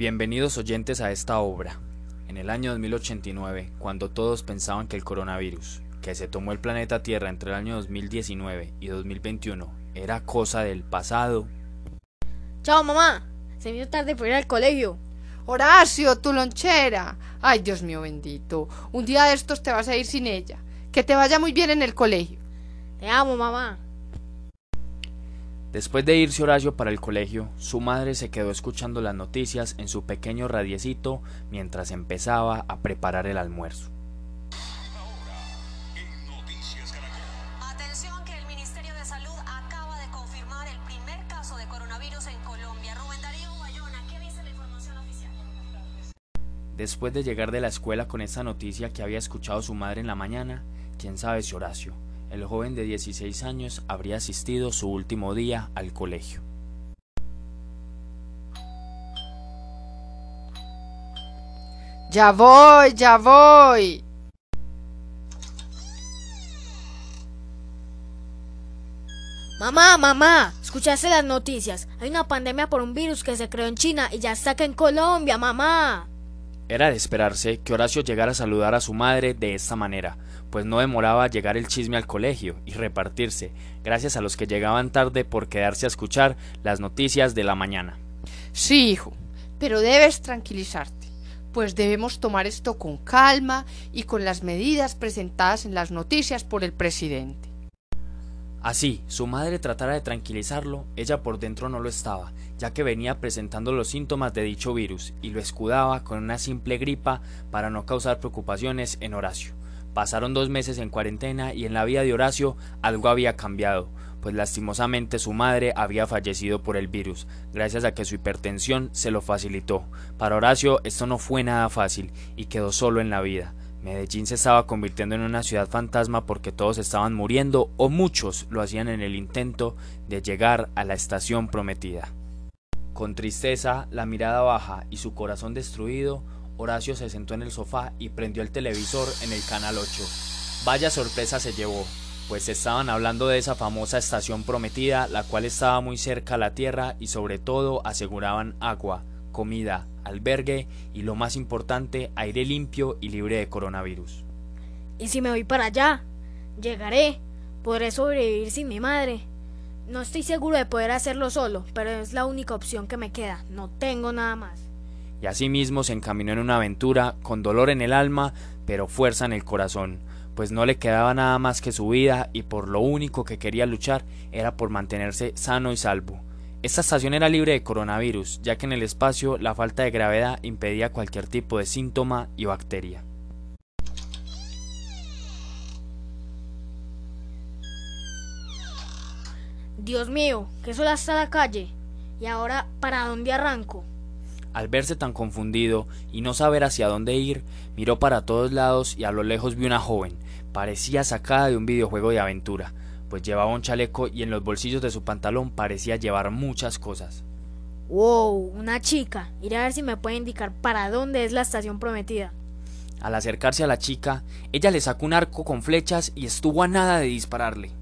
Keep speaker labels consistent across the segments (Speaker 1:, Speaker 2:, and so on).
Speaker 1: Bienvenidos oyentes a esta obra. En el año 2089, cuando todos pensaban que el coronavirus, que se tomó el planeta Tierra entre el año 2019 y 2021, era cosa del pasado.
Speaker 2: Chao, mamá. Se me hizo tarde por ir al colegio.
Speaker 3: Horacio, tu lonchera. Ay, Dios mío bendito. Un día de estos te vas a ir sin ella. Que te vaya muy bien en el colegio.
Speaker 2: Te amo, mamá.
Speaker 1: Después de irse Horacio para el colegio, su madre se quedó escuchando las noticias en su pequeño radiecito mientras empezaba a preparar el almuerzo. Después de llegar de la escuela con esta noticia que había escuchado su madre en la mañana, quién sabe si Horacio, el joven de 16 años, habría asistido su último día al colegio.
Speaker 3: Ya voy, ya voy.
Speaker 2: Mamá, mamá, ¿escuchaste las noticias? Hay una pandemia por un virus que se creó en China y ya está acá en Colombia, mamá.
Speaker 1: Era de esperarse que Horacio llegara a saludar a su madre de esta manera, pues no demoraba llegar el chisme al colegio y repartirse, gracias a los que llegaban tarde por quedarse a escuchar las noticias de la mañana.
Speaker 3: Sí, hijo, pero debes tranquilizarte, pues debemos tomar esto con calma y con las medidas presentadas en las noticias por el presidente.
Speaker 1: Así, su madre tratara de tranquilizarlo, ella por dentro no lo estaba, ya que venía presentando los síntomas de dicho virus y lo escudaba con una simple gripa para no causar preocupaciones en Horacio. Pasaron dos meses en cuarentena y en la vida de Horacio algo había cambiado, pues lastimosamente su madre había fallecido por el virus, gracias a que su hipertensión se lo facilitó. Para Horacio esto no fue nada fácil y quedó solo en la vida. Medellín se estaba convirtiendo en una ciudad fantasma porque todos estaban muriendo o muchos lo hacían en el intento de llegar a la estación prometida. Con tristeza, la mirada baja y su corazón destruido, Horacio se sentó en el sofá y prendió el televisor en el canal 8. Vaya sorpresa se llevó, pues estaban hablando de esa famosa estación prometida, la cual estaba muy cerca a la Tierra y sobre todo aseguraban agua, comida, albergue y lo más importante, aire limpio y libre de coronavirus.
Speaker 2: ¿Y si me voy para allá? Llegaré. Podré sobrevivir sin mi madre. No estoy seguro de poder hacerlo solo, pero es la única opción que me queda. No tengo nada más.
Speaker 1: Y asimismo se encaminó en una aventura con dolor en el alma, pero fuerza en el corazón, pues no le quedaba nada más que su vida y por lo único que quería luchar era por mantenerse sano y salvo. Esta estación era libre de coronavirus, ya que en el espacio la falta de gravedad impedía cualquier tipo de síntoma y bacteria.
Speaker 2: Dios mío, que sola está la calle. ¿Y ahora para dónde arranco?
Speaker 1: Al verse tan confundido y no saber hacia dónde ir, miró para todos lados y a lo lejos vio una joven. Parecía sacada de un videojuego de aventura, pues llevaba un chaleco y en los bolsillos de su pantalón parecía llevar muchas cosas.
Speaker 2: Wow, una chica. Iré a ver si me puede indicar para dónde es la estación prometida.
Speaker 1: Al acercarse a la chica, ella le sacó un arco con flechas y estuvo a nada de dispararle.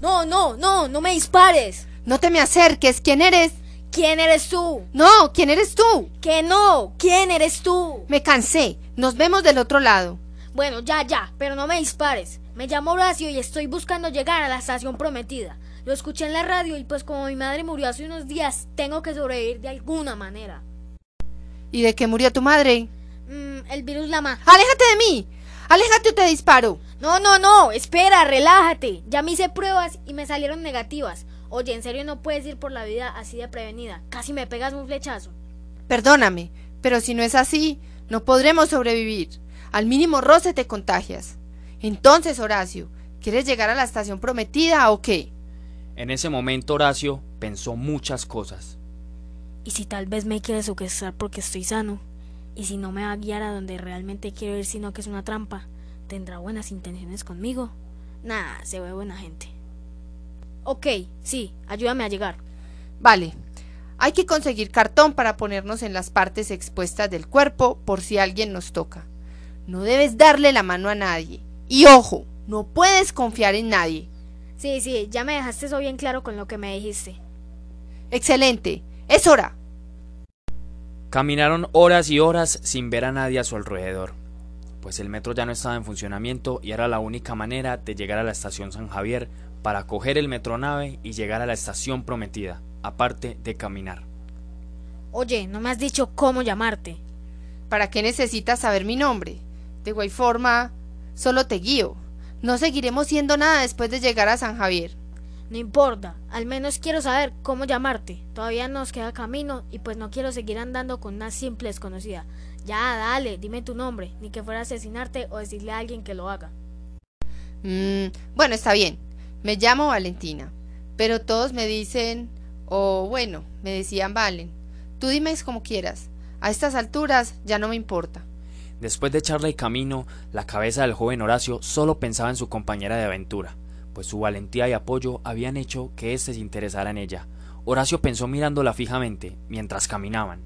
Speaker 2: No, no, no, no me dispares.
Speaker 3: No te me acerques, ¿quién eres?
Speaker 2: ¿Quién eres tú?
Speaker 3: No, ¿quién eres tú?
Speaker 2: Que no, ¿quién eres tú?
Speaker 3: Me cansé, nos vemos del otro lado.
Speaker 2: Bueno, ya, ya, pero no me dispares. Me llamo Horacio y estoy buscando llegar a la estación prometida. Lo escuché en la radio y pues como mi madre murió hace unos días, tengo que sobrevivir de alguna manera.
Speaker 3: ¿Y de qué murió tu madre?
Speaker 2: Mm, el virus la ma...
Speaker 3: ¡Aléjate de mí! ¡Aléjate o te disparo!
Speaker 2: No, no, no, espera, relájate. Ya me hice pruebas y me salieron negativas. Oye, en serio no puedes ir por la vida así de prevenida. Casi me pegas un flechazo.
Speaker 3: Perdóname, pero si no es así, no podremos sobrevivir. Al mínimo roce te contagias. Entonces, Horacio, ¿quieres llegar a la estación prometida o qué?
Speaker 1: En ese momento Horacio pensó muchas cosas.
Speaker 2: ¿Y si tal vez me quiere secuestrar porque estoy sano? ¿Y si no me va a guiar a donde realmente quiero ir sino que es una trampa? ¿Tendrá buenas intenciones conmigo? Nah, se ve buena gente. Ok, sí, ayúdame a llegar.
Speaker 3: Vale. Hay que conseguir cartón para ponernos en las partes expuestas del cuerpo por si alguien nos toca. No debes darle la mano a nadie. Y ojo, no puedes confiar en nadie.
Speaker 2: Sí, sí, ya me dejaste eso bien claro con lo que me dijiste.
Speaker 3: Excelente. Es hora.
Speaker 1: Caminaron horas y horas sin ver a nadie a su alrededor, pues el metro ya no estaba en funcionamiento y era la única manera de llegar a la estación San Javier para coger el metronave y llegar a la estación prometida, aparte de caminar.
Speaker 2: Oye, no me has dicho cómo llamarte.
Speaker 3: ¿Para qué necesitas saber mi nombre? De igual forma, solo te guío. No seguiremos siendo nada después de llegar a San Javier.
Speaker 2: No importa, al menos quiero saber cómo llamarte. Todavía nos queda camino y pues no quiero seguir andando con una simple desconocida. Ya, dale, dime tu nombre, ni que fuera a asesinarte o decirle a alguien que lo haga.
Speaker 3: Mm, bueno, está bien. Me llamo Valentina. Pero todos me dicen, o bueno, me decían Valen. Tú dime como quieras. A estas alturas ya no me importa.
Speaker 1: Después de charla y camino, la cabeza del joven Horacio solo pensaba en su compañera de aventura pues su valentía y apoyo habían hecho que éste se interesara en ella. Horacio pensó mirándola fijamente mientras caminaban.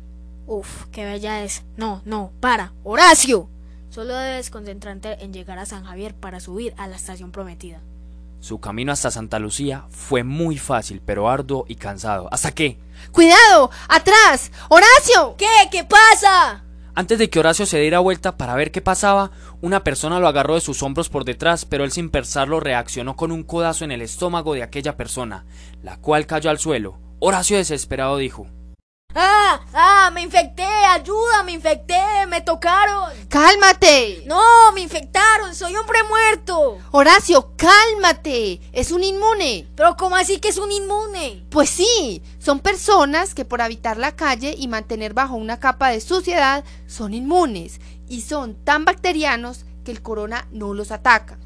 Speaker 2: Uf, qué bella es. No, no, para. Horacio. Solo debes concentrarte en llegar a San Javier para subir a la estación prometida.
Speaker 1: Su camino hasta Santa Lucía fue muy fácil, pero arduo y cansado. ¿Hasta qué?
Speaker 3: ¡Cuidado! ¡Atrás! ¡Horacio!
Speaker 2: ¿Qué? ¿Qué pasa?
Speaker 1: Antes de que Horacio se diera vuelta para ver qué pasaba, una persona lo agarró de sus hombros por detrás, pero él sin pensarlo reaccionó con un codazo en el estómago de aquella persona, la cual cayó al suelo. Horacio desesperado dijo
Speaker 2: ¡Ah! ¡Ah! ¡Me infecté! ¡Ayuda! ¡Me infecté! ¡Me tocaron!
Speaker 3: ¡Cálmate!
Speaker 2: ¡No! ¡Me infectaron! ¡Soy hombre muerto!
Speaker 3: Horacio, cálmate. Es un inmune.
Speaker 2: ¿Pero cómo así que es un inmune?
Speaker 3: Pues sí, son personas que por habitar la calle y mantener bajo una capa de suciedad son inmunes y son tan bacterianos que el corona no los ataca.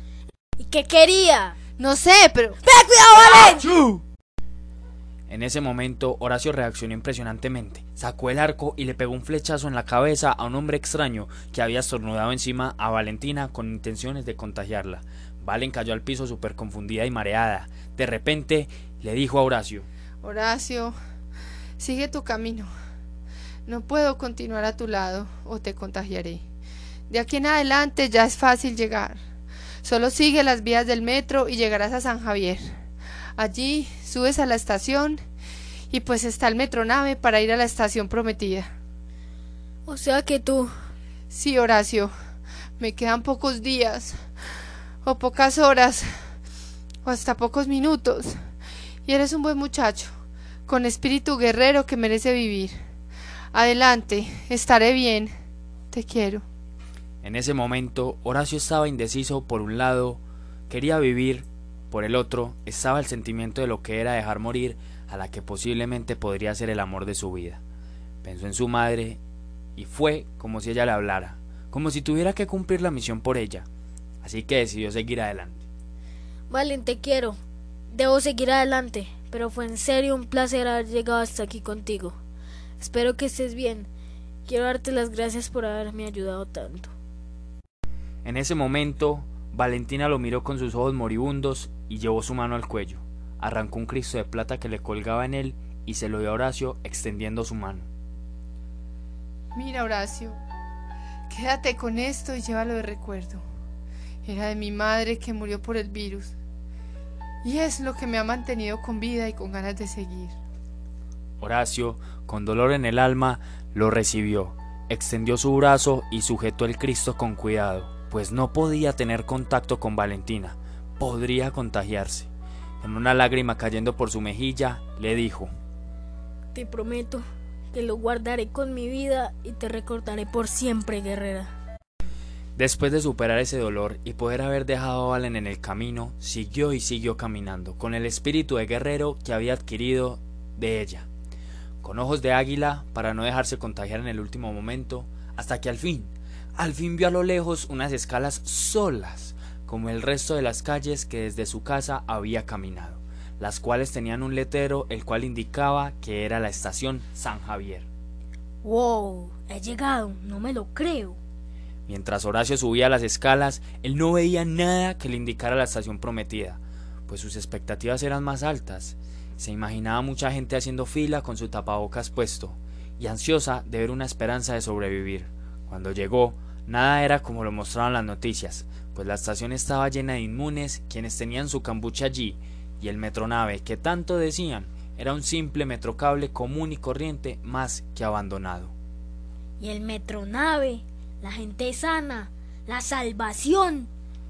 Speaker 2: ¿Y qué quería?
Speaker 3: No sé, pero...
Speaker 2: ¡Ve, cuidado, Valen!
Speaker 1: En ese momento, Horacio reaccionó impresionantemente. Sacó el arco y le pegó un flechazo en la cabeza a un hombre extraño que había estornudado encima a Valentina con intenciones de contagiarla. Valen cayó al piso súper confundida y mareada. De repente le dijo a Horacio:
Speaker 3: Horacio, sigue tu camino. No puedo continuar a tu lado o te contagiaré. De aquí en adelante ya es fácil llegar. Solo sigue las vías del metro y llegarás a San Javier. Allí subes a la estación y pues está el metronave para ir a la estación prometida.
Speaker 2: O sea que tú...
Speaker 3: Sí, Horacio. Me quedan pocos días, o pocas horas, o hasta pocos minutos. Y eres un buen muchacho, con espíritu guerrero que merece vivir. Adelante, estaré bien. Te quiero.
Speaker 1: En ese momento, Horacio estaba indeciso por un lado, quería vivir, por el otro, estaba el sentimiento de lo que era dejar morir a la que posiblemente podría ser el amor de su vida. Pensó en su madre y fue como si ella le hablara, como si tuviera que cumplir la misión por ella. Así que decidió seguir adelante.
Speaker 2: Valen, te quiero. Debo seguir adelante, pero fue en serio un placer haber llegado hasta aquí contigo. Espero que estés bien. Quiero darte las gracias por haberme ayudado tanto.
Speaker 1: En ese momento, Valentina lo miró con sus ojos moribundos y llevó su mano al cuello. Arrancó un Cristo de plata que le colgaba en él y se lo dio a Horacio extendiendo su mano.
Speaker 3: Mira, Horacio, quédate con esto y llévalo de recuerdo. Era de mi madre que murió por el virus. Y es lo que me ha mantenido con vida y con ganas de seguir.
Speaker 1: Horacio, con dolor en el alma, lo recibió, extendió su brazo y sujetó el Cristo con cuidado, pues no podía tener contacto con Valentina, podría contagiarse. Con una lágrima cayendo por su mejilla, le dijo
Speaker 2: Te prometo que lo guardaré con mi vida y te recordaré por siempre, guerrera.
Speaker 1: Después de superar ese dolor y poder haber dejado a Valen en el camino, siguió y siguió caminando, con el espíritu de guerrero que había adquirido de ella, con ojos de águila para no dejarse contagiar en el último momento, hasta que al fin, al fin vio a lo lejos unas escalas solas, como el resto de las calles que desde su casa había caminado, las cuales tenían un letrero el cual indicaba que era la estación San Javier.
Speaker 2: ¡Wow! He llegado, no me lo creo.
Speaker 1: Mientras Horacio subía las escalas, él no veía nada que le indicara la estación prometida, pues sus expectativas eran más altas. Se imaginaba mucha gente haciendo fila con su tapabocas puesto, y ansiosa de ver una esperanza de sobrevivir. Cuando llegó, nada era como lo mostraban las noticias, pues la estación estaba llena de inmunes quienes tenían su cambucha allí, y el metronave que tanto decían era un simple metrocable común y corriente más que abandonado.
Speaker 2: Y el metronave, la gente sana, la salvación.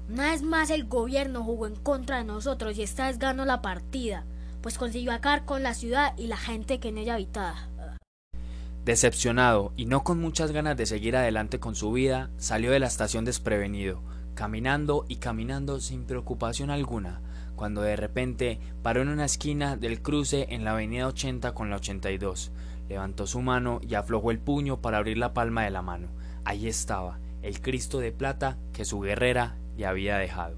Speaker 2: Una vez más el gobierno jugó en contra de nosotros y esta vez ganó la partida, pues consiguió acabar con la ciudad y la gente que en ella habitaba.
Speaker 1: Decepcionado y no con muchas ganas de seguir adelante con su vida, salió de la estación desprevenido, caminando y caminando sin preocupación alguna, cuando de repente paró en una esquina del cruce en la avenida 80 con la 82. Levantó su mano y aflojó el puño para abrir la palma de la mano. Allí estaba, el Cristo de plata que su guerrera le había dejado.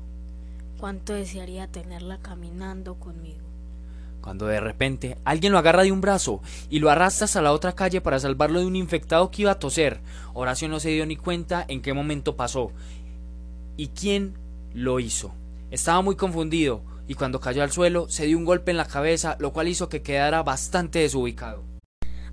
Speaker 2: Cuánto desearía tenerla caminando conmigo.
Speaker 1: Cuando de repente alguien lo agarra de un brazo y lo arrastra hasta la otra calle para salvarlo de un infectado que iba a toser. Horacio no se dio ni cuenta en qué momento pasó y quién lo hizo. Estaba muy confundido y cuando cayó al suelo se dio un golpe en la cabeza, lo cual hizo que quedara bastante desubicado.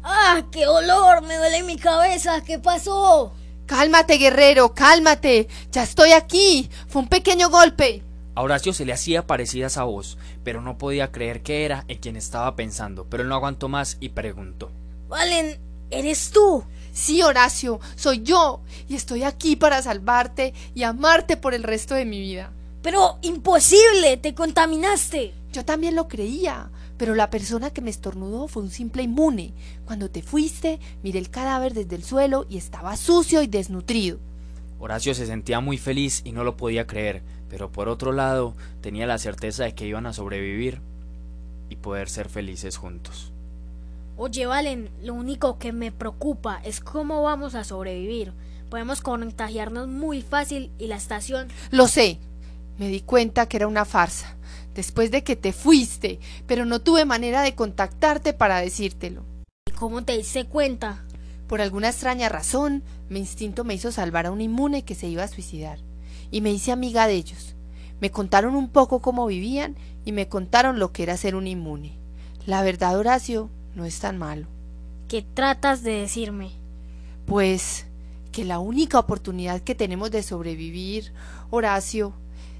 Speaker 2: ¡Ah, qué olor! Me duele mi cabeza. ¿Qué pasó?
Speaker 3: Cálmate, guerrero, cálmate. Ya estoy aquí. Fue un pequeño golpe.
Speaker 1: A Horacio se le hacía parecida esa voz, pero no podía creer que era en quien estaba pensando, pero él no aguantó más y preguntó.
Speaker 2: Valen, ¿eres tú?
Speaker 3: Sí, Horacio, soy yo, y estoy aquí para salvarte y amarte por el resto de mi vida.
Speaker 2: Pero imposible, te contaminaste.
Speaker 3: Yo también lo creía, pero la persona que me estornudó fue un simple inmune. Cuando te fuiste, miré el cadáver desde el suelo y estaba sucio y desnutrido.
Speaker 1: Horacio se sentía muy feliz y no lo podía creer, pero por otro lado tenía la certeza de que iban a sobrevivir y poder ser felices juntos.
Speaker 2: Oye, Valen, lo único que me preocupa es cómo vamos a sobrevivir. Podemos contagiarnos muy fácil y la estación...
Speaker 3: Lo sé. Me di cuenta que era una farsa, después de que te fuiste, pero no tuve manera de contactarte para decírtelo.
Speaker 2: ¿Y cómo te diste cuenta?
Speaker 3: Por alguna extraña razón, mi instinto me hizo salvar a un inmune que se iba a suicidar, y me hice amiga de ellos. Me contaron un poco cómo vivían y me contaron lo que era ser un inmune. La verdad, Horacio, no es tan malo.
Speaker 2: ¿Qué tratas de decirme?
Speaker 3: Pues que la única oportunidad que tenemos de sobrevivir, Horacio,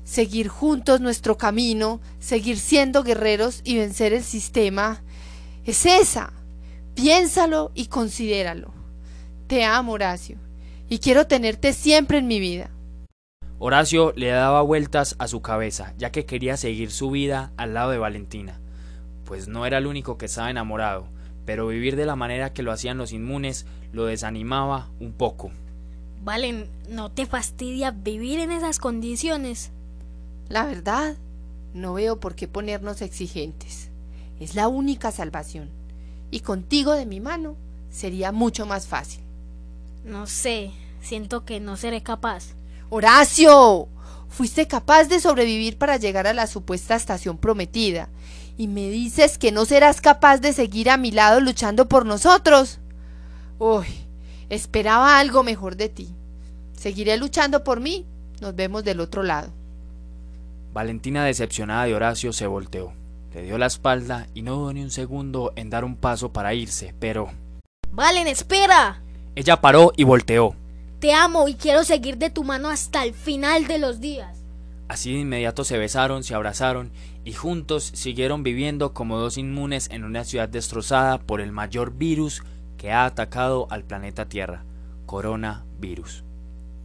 Speaker 3: seguir juntos nuestro camino, seguir siendo guerreros y vencer el sistema, es esa. Piénsalo y considéralo. Te amo, Horacio, y quiero tenerte siempre en mi vida.
Speaker 1: Horacio le daba vueltas a su cabeza, ya que quería seguir su vida al lado de Valentina, pues no era el único que estaba enamorado, pero vivir de la manera que lo hacían los inmunes lo desanimaba un poco.
Speaker 2: Valen, ¿no te fastidia vivir en esas condiciones?
Speaker 3: La verdad, no veo por qué ponernos exigentes. Es la única salvación. Y contigo de mi mano sería mucho más fácil.
Speaker 2: No sé, siento que no seré capaz.
Speaker 3: Horacio, fuiste capaz de sobrevivir para llegar a la supuesta estación prometida. Y me dices que no serás capaz de seguir a mi lado luchando por nosotros. Uy, esperaba algo mejor de ti. Seguiré luchando por mí. Nos vemos del otro lado.
Speaker 1: Valentina, decepcionada de Horacio, se volteó. Le dio la espalda y no dudó ni un segundo en dar un paso para irse, pero...
Speaker 2: Valen, espera.
Speaker 1: Ella paró y volteó.
Speaker 2: Te amo y quiero seguir de tu mano hasta el final de los días.
Speaker 1: Así de inmediato se besaron, se abrazaron y juntos siguieron viviendo como dos inmunes en una ciudad destrozada por el mayor virus que ha atacado al planeta Tierra, coronavirus.